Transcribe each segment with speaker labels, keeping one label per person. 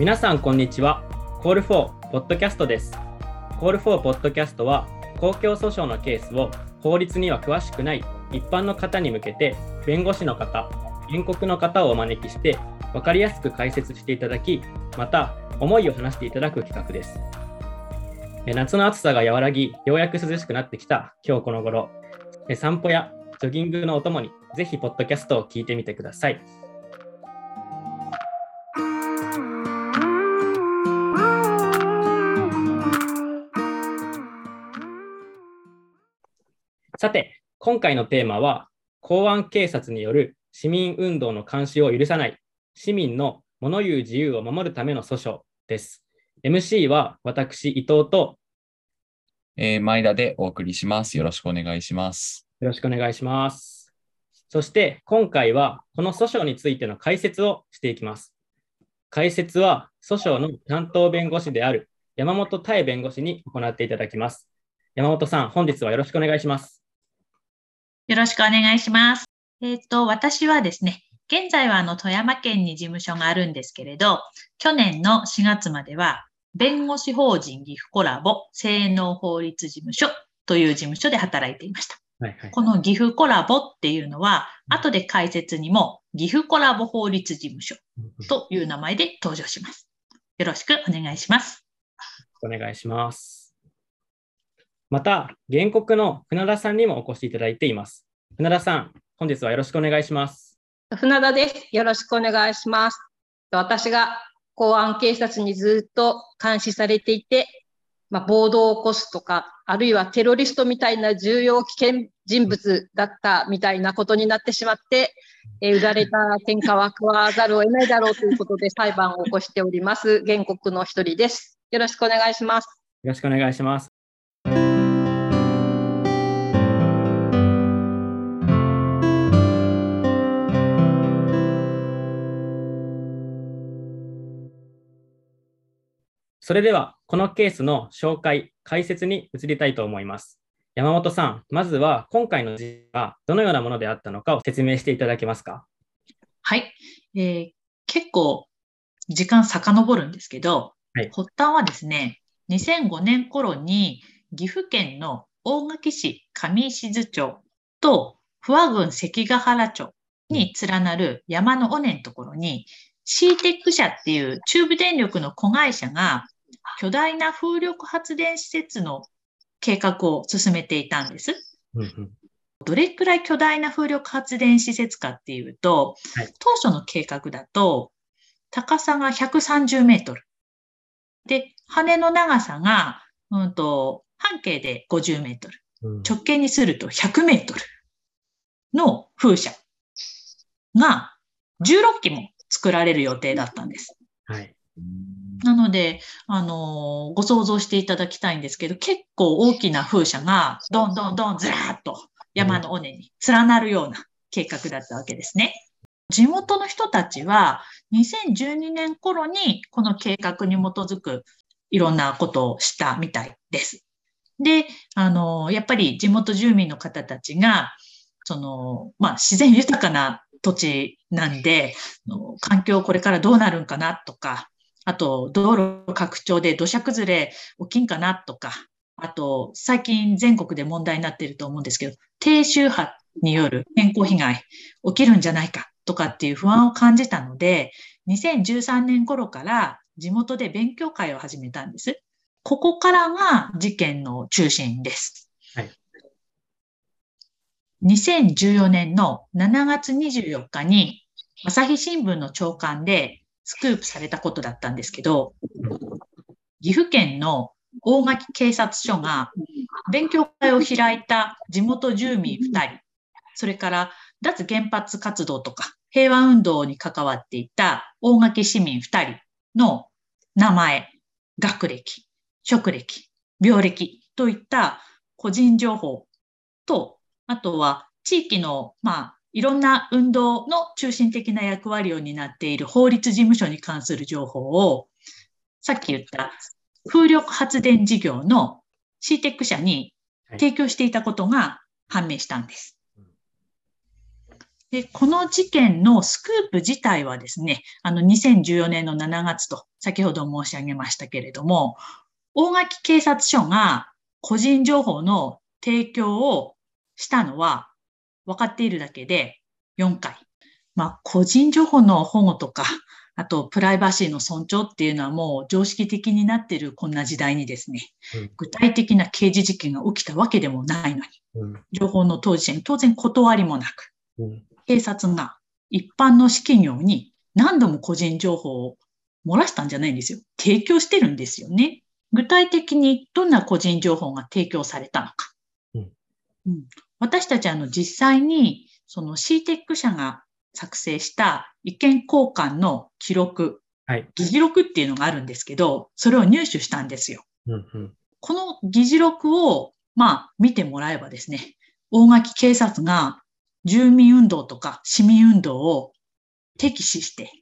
Speaker 1: 皆さんこんにちは。コール4ポッドキャストです。コール4ポッドキャストは公共訴訟のケースを法律には詳しくない一般の方に向けて弁護士の方、原告の方をお招きして分かりやすく解説していただき、また思いを話していただく企画です。夏の暑さが和らぎ、ようやく涼しくなってきた今日この頃、散歩やジョギングのお供にぜひポッドキャストを聞いてみてください。さて、今回のテーマは、公安警察による市民運動の監視を許さない、市民の物言う自由を守るための訴訟です。MC は私、伊藤と、
Speaker 2: えー、前田でお送りします。よろしくお願いします。
Speaker 1: よろしくお願いします。そして、今回はこの訴訟についての解説をしていきます。解説は訴訟の担当弁護士である山本妙弁護士に行っていただきます。山本さん、本日はよろしくお願いします。
Speaker 3: よろしくお願いします。えっ、ー、と、私はですね、現在はあの富山県に事務所があるんですけれど、去年の4月までは、弁護士法人岐阜コラボ性能法律事務所という事務所で働いていました。はいはい、この岐阜コラボっていうのは、後で解説にも岐阜コラボ法律事務所という名前で登場します。よろしくお願いします。
Speaker 1: お願いします。また、原告の船田さんにもお越しいただいています。船田さん、本日はよろしくお願いします。
Speaker 4: 船田です。よろしくお願いします。私が公安警察にずっと監視されていて、まあ、暴動を起こすとか、あるいはテロリストみたいな重要危険人物だったみたいなことになってしまって、えー、打たれた喧嘩は食わざるを得ないだろうということで裁判を起こしております、原告の一人です。よろしくお願いします。
Speaker 1: よろしくお願いします。それでは、このケースの紹介、解説に移りたいと思います。山本さん、まずは今回の事件がどのようなものであったのかを説明していただけますか？
Speaker 3: はい。えー、結構時間遡るんですけど、はい、発端はですね、2005年頃に岐阜県の大垣市上石津町と不破郡関ヶ原町に連なる山の尾根のところに、シーテック社っていう中部電力の子会社が巨大な風力発電施設の計画を進めていたんです。どれくらい巨大な風力発電施設かっていうと、はい、当初の計画だと、高さが130メートル。で、羽の長さが、うんと、半径で50メートル。直径にすると100メートルの風車が16機も作られる予定だったんです。はい。なので、あの、ご想像していただきたいんですけど、結構大きな風車が、どんどんどんずらーっと山の尾根に連なるような計画だったわけですね。地元の人たちは、2012年頃にこの計画に基づくいろんなことをしたみたいです。で、あの、やっぱり地元住民の方たちが、その、まあ、自然豊かな土地なんで、環境これからどうなるんかなとか、あと道路拡張で土砂崩れ起きんかなとか、あと最近全国で問題になっていると思うんですけど、低周波による健康被害起きるんじゃないかとかっていう不安を感じたので、2013年頃から地元で勉強会を始めたんです。ここからが事件の中心です。はい、2014年の7月24日に朝日新聞の朝刊でスクープされたことだったんですけど、岐阜県の大垣警察署が勉強会を開いた地元住民2人、それから脱原発活動とか平和運動に関わっていた大垣市民2人の名前、学歴、職歴、病歴といった個人情報と、あとは地域の、まあ、いろんな運動の中心的な役割を担っている法律事務所に関する情報を、さっき言った風力発電事業の CTEC 社に提供していたことが判明したんです。で、この事件のスクープ自体はですね、あの2014年の7月と先ほど申し上げましたけれども、大垣警察署が個人情報の提供をしたのは分かっているだけで4回。まあ、個人情報の保護とか、あとプライバシーの尊重っていうのはもう常識的になっているこんな時代にですね、うん、具体的な刑事事件が起きたわけでもないのに、うん、情報の当事者に当然断りもなく、うん、警察が一般の私企業に何度も個人情報を漏らしたんじゃないんですよ。提供してるんですよね。具体的にどんな個人情報が提供されたのか。うんうん、私たちあの実際にその CTEC 社が作成した意見交換の記録、はい、議事録っていうのがあるんですけど、それを入手したんですよ。うんうん、この議事録を、まあ、見てもらえばですね、大垣警察が住民運動とか市民運動を敵視して、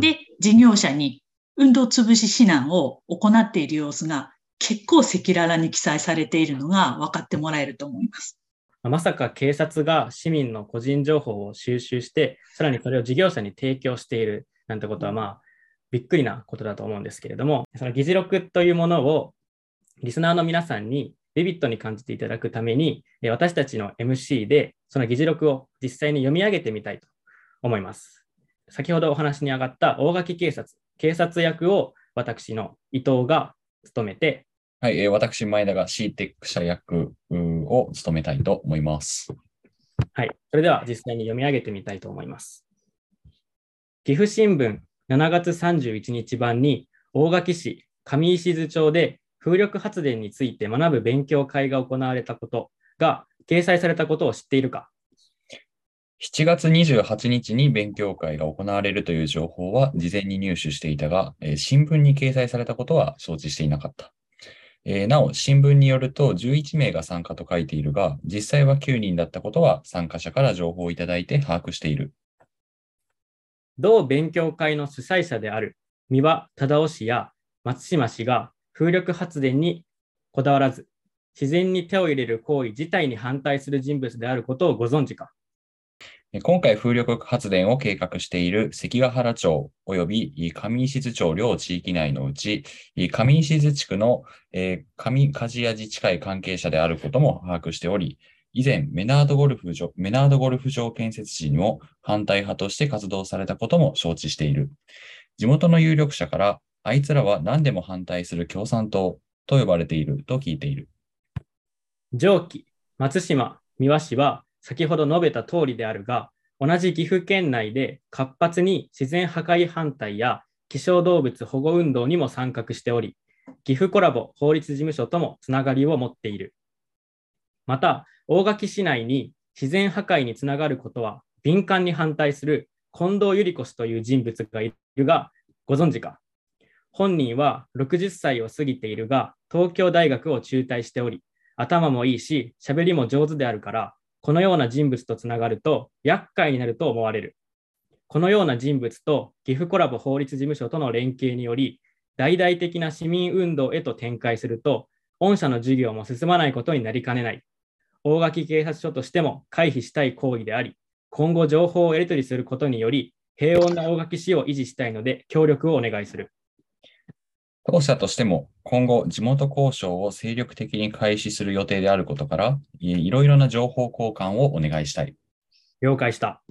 Speaker 3: で、事業者に運動潰し指南を行っている様子が結構赤裸々に記載されているのが分かってもらえると思います。
Speaker 1: まさか警察が市民の個人情報を収集して、さらにそれを事業者に提供しているなんてことは、まあ、びっくりなことだと思うんですけれども、その議事録というものをリスナーの皆さんにビビットに感じていただくために、私たちの MC でその議事録を実際に読み上げてみたいと思います。先ほどお話に上がった大垣警察、警察役を私の伊藤が務めて、
Speaker 2: はい、えー、私、前田が CTEC 社役を務めたいと思います。
Speaker 1: はい、それでは実際に読み上げてみたいと思います。岐阜新聞7月31日版に大垣市上石津町で風力発電について学ぶ勉強会が行われたことが掲載されたことを知っているか
Speaker 2: 7月28日に勉強会が行われるという情報は事前に入手していたが、えー、新聞に掲載されたことは承知していなかった。えー、なお、新聞によると11名が参加と書いているが、実際は9人だったことは参加者から情報をいただいて把握している。
Speaker 1: 同勉強会の主催者である三輪忠夫氏や松島氏が風力発電にこだわらず、自然に手を入れる行為自体に反対する人物であることをご存知か
Speaker 2: 今回風力発電を計画している関ヶ原町及び上石津町両地域内のうち、上石津地区の上梶谷自治会関係者であることも把握しており、以前メナードゴルフ場、メナードゴルフ場建設時にも反対派として活動されたことも承知している。地元の有力者からあいつらは何でも反対する共産党と呼ばれていると聞いている。
Speaker 1: 上記、松島、三輪氏は先ほど述べた通りであるが、同じ岐阜県内で活発に自然破壊反対や希少動物保護運動にも参画しており、岐阜コラボ法律事務所ともつながりを持っている。また、大垣市内に自然破壊につながることは敏感に反対する近藤百合子氏という人物がいるが、ご存知か？本人は60歳を過ぎているが、東京大学を中退しており、頭もいいし、喋りも上手であるから、このような人物とつながると厄介になると思われる。このような人物と岐阜コラボ法律事務所との連携により、大々的な市民運動へと展開すると、御社の事業も進まないことになりかねない。大垣警察署としても回避したい行為であり、今後情報をやり取りすることにより、平穏な大垣市を維持したいので協力をお願いする。
Speaker 2: 当社としても今後地元交渉を精力的に開始する予定であることから、いろいろな情報交換をお願いしたい。
Speaker 1: 了解した。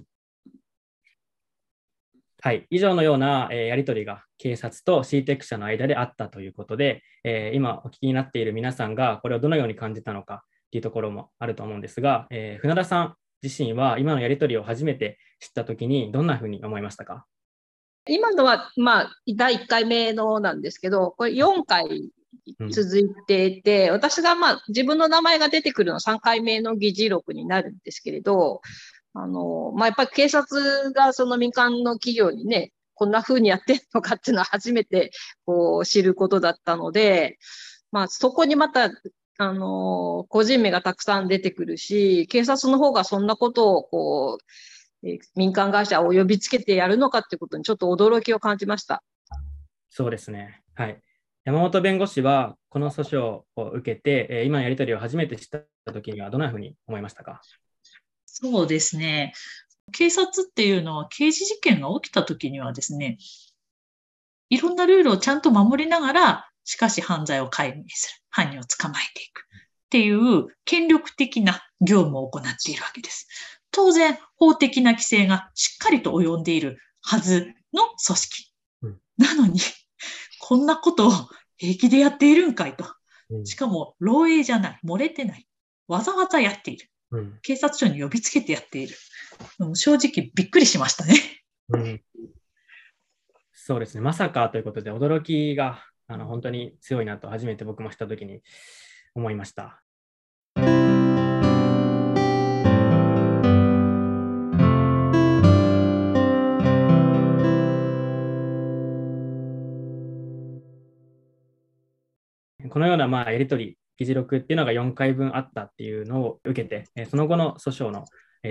Speaker 1: はい、以上のような、え、やり取りが警察と CTEC 社の間であったということで、え、今お聞きになっている皆さんがこれをどのように感じたのかというところもあると思うんですが、え、船田さん自身は今のやり取りを初めて知ったときにどんなふうに思いましたか？
Speaker 4: 今のは、まあ、第1回目のなんですけど、これ4回続いていて、うん、私が、まあ、自分の名前が出てくるのは3回目の議事録になるんですけれど、あの、まあ、やっぱり警察がその民間の企業にね、こんな風にやってんのかっていうのは初めてこう知ることだったので、まあ、そこにまた、あの、個人名がたくさん出てくるし、警察の方がそんなことをこう、民間会社を呼びつけてやるのかっていうことにちょっと驚きを感じました。
Speaker 1: そうですね。はい。山本弁護士はこの訴訟を受けて、え今のやり取りを初めて知ったときにはどんなふうに思いましたか？
Speaker 3: そうですね。警察っていうのは刑事事件が起きた時にはですね、いろんなルールをちゃんと守りながら、しかし犯罪を解明する。犯人を捕まえていく。っていう権力的な業務を行っているわけです。当然、法的な規制がしっかりと及んでいるはずの組織。うん、なのに、こんなことを平気でやっているんかいと。しかも、漏洩じゃない。漏れてない。わざわざやっている。うん、警察署に呼びつけてやっている。正直びっくりしましたね。うん、
Speaker 1: そうですね。まさかということで、驚きがあの本当に強いなと、初めて僕もしたときに思いました。このようなまあやり取り、議事録っていうのが4回分あったっていうのを受けて、その後の訴訟の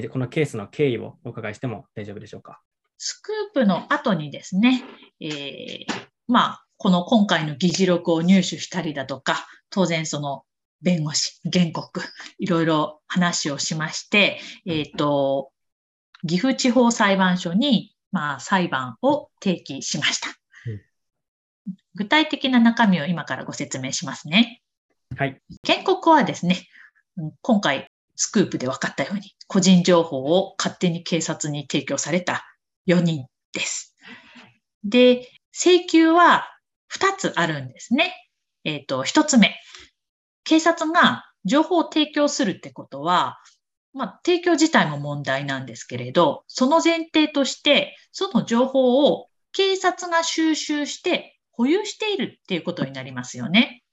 Speaker 1: このケースの経緯をお伺いしても大丈夫でしょうか？
Speaker 3: スクープの後にですね、えー、まあ、この今回の議事録を入手したりだとか、当然その弁護士、原告、いろいろ話をしまして、えっ、ー、と、岐阜地方裁判所に、まあ、裁判を提起しました。具体的な中身を今からご説明しますね。
Speaker 1: はい。
Speaker 3: 原告はですね、今回スクープで分かったように、個人情報を勝手に警察に提供された4人です。で、請求は2つあるんですね。えっ、ー、と、1つ目。警察が情報を提供するってことは、まあ、提供自体も問題なんですけれど、その前提として、その情報を警察が収集して保有しているっていうことになりますよね。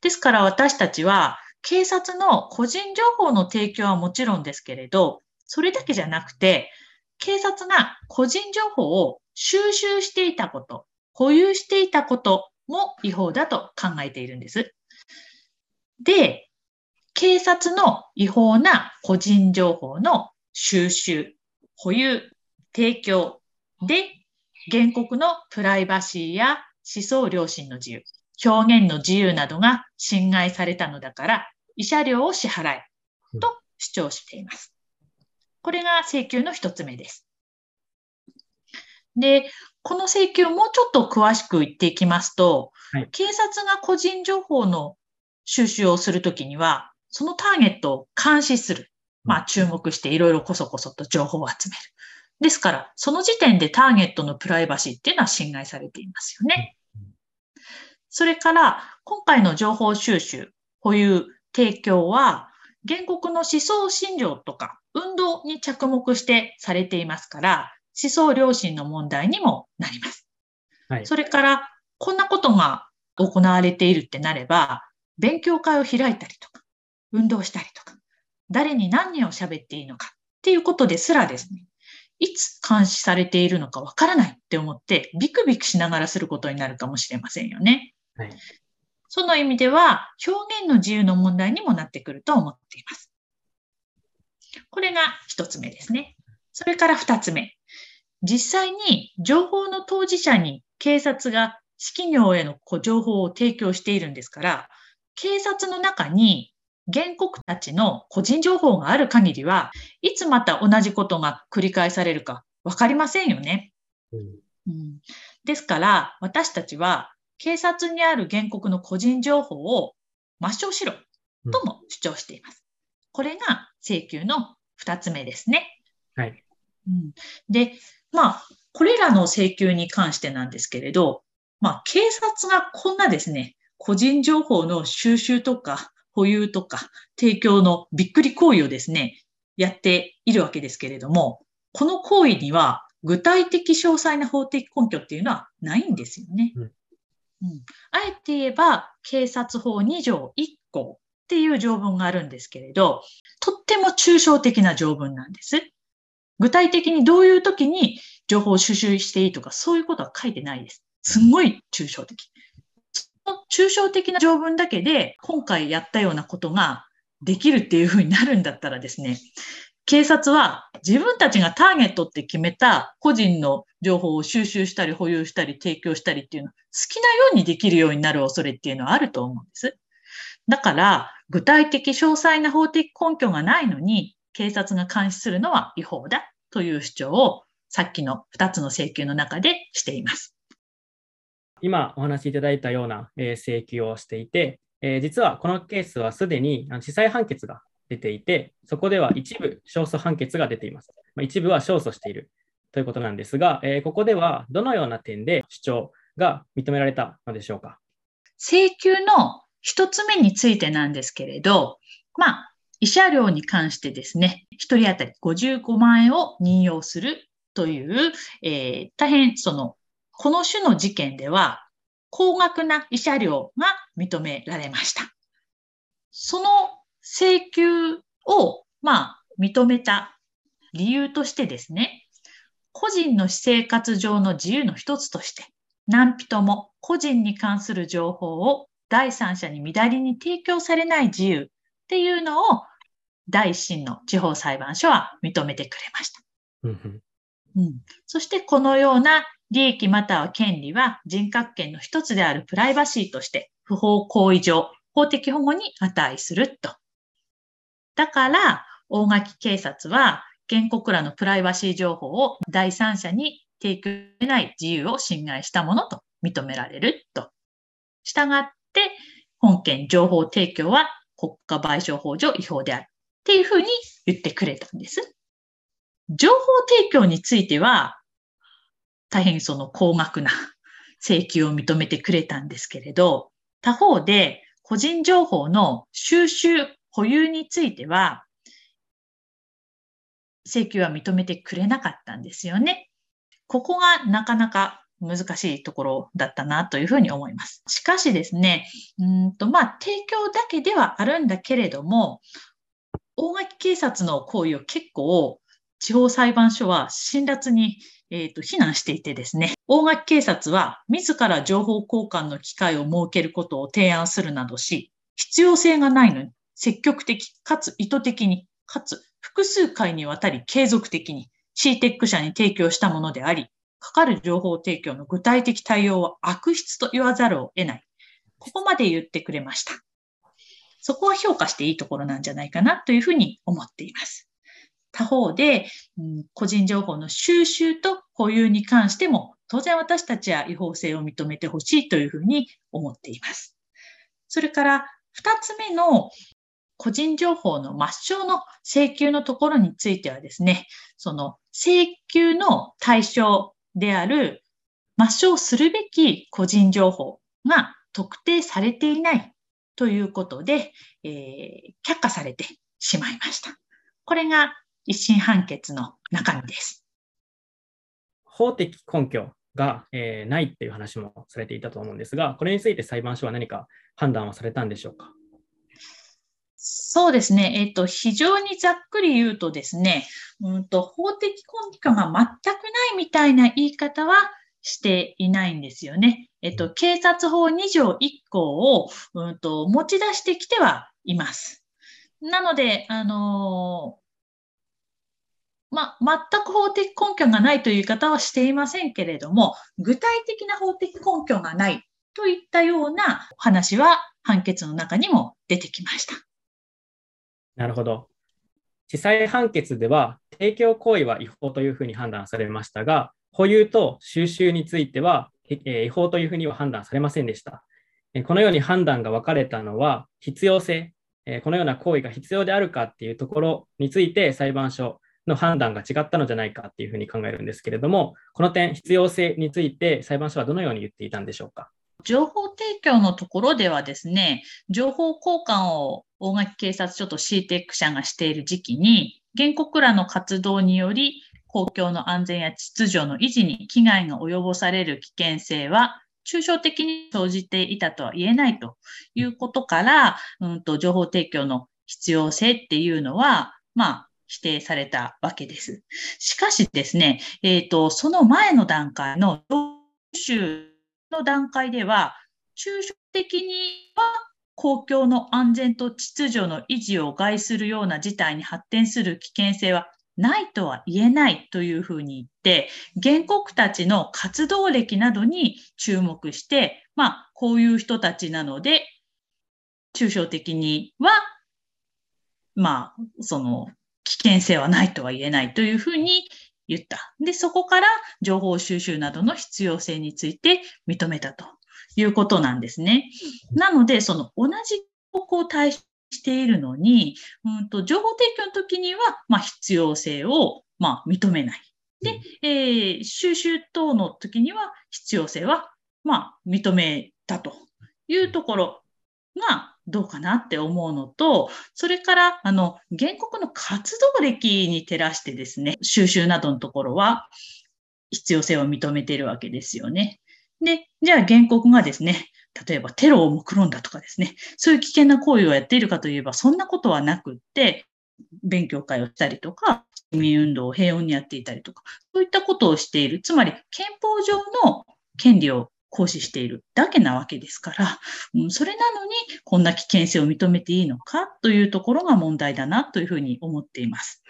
Speaker 3: ですから私たちは警察の個人情報の提供はもちろんですけれど、それだけじゃなくて、警察が個人情報を収集していたこと、保有していたことも違法だと考えているんです。で、警察の違法な個人情報の収集、保有、提供で原告のプライバシーや思想良心の自由、表現の自由などが侵害されたのだから、慰謝料を支払えと主張しています。これが請求の一つ目です。で、この請求をもうちょっと詳しく言っていきますと、はい、警察が個人情報の収集をするときには、そのターゲットを監視する。まあ、注目していろいろこそこそと情報を集める。ですから、その時点でターゲットのプライバシーっていうのは侵害されていますよね。それから、今回の情報収集、保有、提供は、原告の思想信条とか運動に着目してされていますから、思想良心の問題にもなります。はい、それから、こんなことが行われているってなれば、勉強会を開いたりとか、運動したりとか、誰に何人を喋っていいのかっていうことですらですね、いつ監視されているのかわからないって思って、ビクビクしながらすることになるかもしれませんよね。はい、その意味では、表現の自由の問題にもなってくると思っています。これが一つ目ですね。それから二つ目。実際に情報の当事者に警察が企業への情報を提供しているんですから、警察の中に原告たちの個人情報がある限りは、いつまた同じことが繰り返されるか分かりませんよね。うん、うん、ですから、私たちは警察にある原告の個人情報を抹消しろとも主張しています。これが請求の2つ目ですね。
Speaker 1: はい。
Speaker 3: うん、で、まあ、これらの請求に関してなんですけれど、まあ、警察がこんなですね、個人情報の収集とか保有とか提供のびっくり行為をですね、やっているわけですけれども、この行為には具体的詳細な法的根拠っていうのはないんですよね。うん、うん、あえて言えば、警察法2条1項っていう条文があるんですけれど、とっても抽象的な条文なんです。具体的にどういう時に情報を収集していいとか、そういうことは書いてないです。すんごい抽象的。抽象的な条文だけで今回やったようなことができるっていうふうになるんだったらですね、警察は自分たちがターゲットって決めた個人の情報を収集したり保有したり提供したりっていうの好きなようにできるようになる恐れっていうのはあると思うんです。だから具体的詳細な法的根拠がないのに警察が監視するのは違法だという主張をさっきの2つの請求の中でしています。
Speaker 1: 今お話しいただいたような請求をしていて、え実はこのケースはすでに地裁判決が出ていて、そこでは一部勝訴判決が出ています。ま一部は勝訴しているということなんですが、えここではどのような点で主張が認められたのでしょうか？
Speaker 3: 請求の一つ目についてなんですけれど、まあ、慰謝料に関してですね、1人当たり55万円を任用するという、えー、大変その、この種の事件では、高額な慰謝料が認められました。その請求を、まあ、認めた理由としてですね、個人の私生活上の自由の一つとして、何人も個人に関する情報を第三者に乱りに提供されない自由っていうのを第一審の地方裁判所は認めてくれました。うん、そしてこのような利益または権利は人格権の一つであるプライバシーとして不法行為上法的保護に値すると。だから、大垣警察は原告らのプライバシー情報を第三者に提供でない自由を侵害したものと認められると。したがって、本件情報提供は国家賠償法上違法である。っていうふうに言ってくれたんです。情報提供については、大変その高額な 請求を認めてくれたんですけれど、他方で個人情報の収集、保有については、請求は認めてくれなかったんですよね。ここがなかなか難しいところだったなというふうに思います。しかしですね、うんとまあ、提供だけではあるんだけれども、大垣警察の行為を結構地方裁判所は辛辣に、えーと、非難していてですね、大垣警察は自ら情報交換の機会を設けることを提案するなどし、必要性がないのに積極的かつ意図的にかつ複数回にわたり継続的に CTEC 社に提供したものであり、かかる情報提供の具体的対応は悪質と言わざるを得ない。ここまで言ってくれました。そこは評価していいところなんじゃないかなというふうに思っています。他方で、うん、個人情報の収集と保有に関しても、当然私たちは違法性を認めてほしいというふうに思っています。それから、二つ目の個人情報の抹消の請求のところについてはですね、その請求の対象である抹消するべき個人情報が特定されていないということで、えー、却下されてしまいました。これが一審判決の中身です。
Speaker 1: 法的根拠が、えー、ないっていう話もされていたと思うんですが、これについて裁判所は何か判断をされたんでしょうか？
Speaker 3: そうですね。えっ、ー、と、非常にざっくり言うとですね、うんと、法的根拠が全くないみたいな言い方はしていないんですよね。えっと、警察法2条1項を、うんと、持ち出してきてはいます。なので、あのー、まあ、全く法的根拠がないという言い方はしていませんけれども、具体的な法的根拠がないといったような話は判決の中にも出てきました。
Speaker 1: なるほど。地裁判決では、提供行為は違法というふうに判断されましたが、保有と収集については、え違法というふうには判断されませんでした。このように判断が分かれたのは、必要性、このような行為が必要であるかっていうところについて裁判所の判断が違ったのじゃないかっていうふうに考えるんですけれども、この点、必要性について裁判所はどのように言っていたんでしょうか？
Speaker 3: 情報提供のところではですね、情報交換を大垣警察署と CTEC 社がしている時期に、原告らの活動により、公共の安全や秩序の維持に危害が及ぼされる危険性は、抽象的に生じていたとは言えないということから、うんと、情報提供の必要性っていうのは、まあ、否定されたわけです。しかしですね、えっ、ー、と、その前の段階の集の段階では、抽象的には公共の安全と秩序の維持を害するような事態に発展する危険性はないとは言えないというふうに言って、原告たちの活動歴などに注目して、まあ、こういう人たちなので、抽象的には、まあ、その、危険性はないとは言えないというふうに言った。で、そこから情報収集などの必要性について認めたということなんですね。なので、その同じ方向を対しているのに、うんと情報提供の時には、まあ、必要性を、まあ、認めない。で、えー、収集等の時には必要性は、まあ、認めたというところがどうかなって思うのと、それから、あの、原告の活動歴に照らしてですね、収集などのところは必要性を認めているわけですよね。で、じゃあ原告がですね、例えばテロを目論んだとかですね、そういう危険な行為をやっているかといえば、そんなことはなくって、勉強会をしたりとか、市民運動を平穏にやっていたりとか、そういったことをしている。つまり、憲法上の権利を行使しているだけなわけですから、うん、それなのにこんな危険性を認めていいのかというところが問題だなというふうに思っています。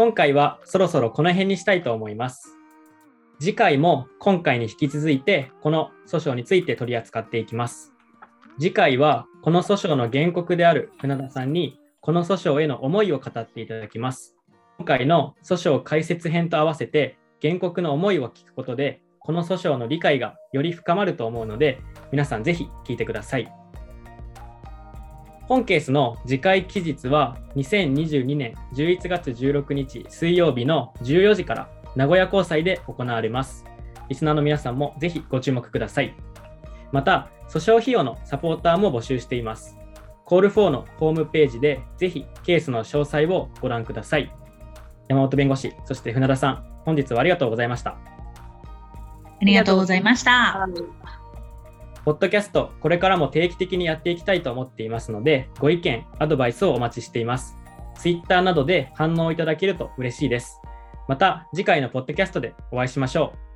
Speaker 1: 今回はそろそろこの辺にしたいと思います。次回も今回に引き続いてこの訴訟について取り扱っていきます。次回はこの訴訟の原告である船田さんにこの訴訟への思いを語っていただきます。今回の訴訟解説編と合わせて原告の思いを聞くことでこの訴訟の理解がより深まると思うので皆さんぜひ聞いてください。本ケースの次回期日は2022年11月16日水曜日の14時から名古屋高裁で行われます。リスナーの皆さんもぜひご注目ください。また、訴訟費用のサポーターも募集しています。コール4のホームページでぜひケースの詳細をご覧ください。山本弁護士、そして船田さん、本日はありがとうございました。あ
Speaker 3: りがとうございました。
Speaker 1: ポッドキャスト、これからも定期的にやっていきたいと思っていますので、ご意見、アドバイスをお待ちしています。Twitter などで反応いただけると嬉しいです。また次回のポッドキャストでお会いしましょう。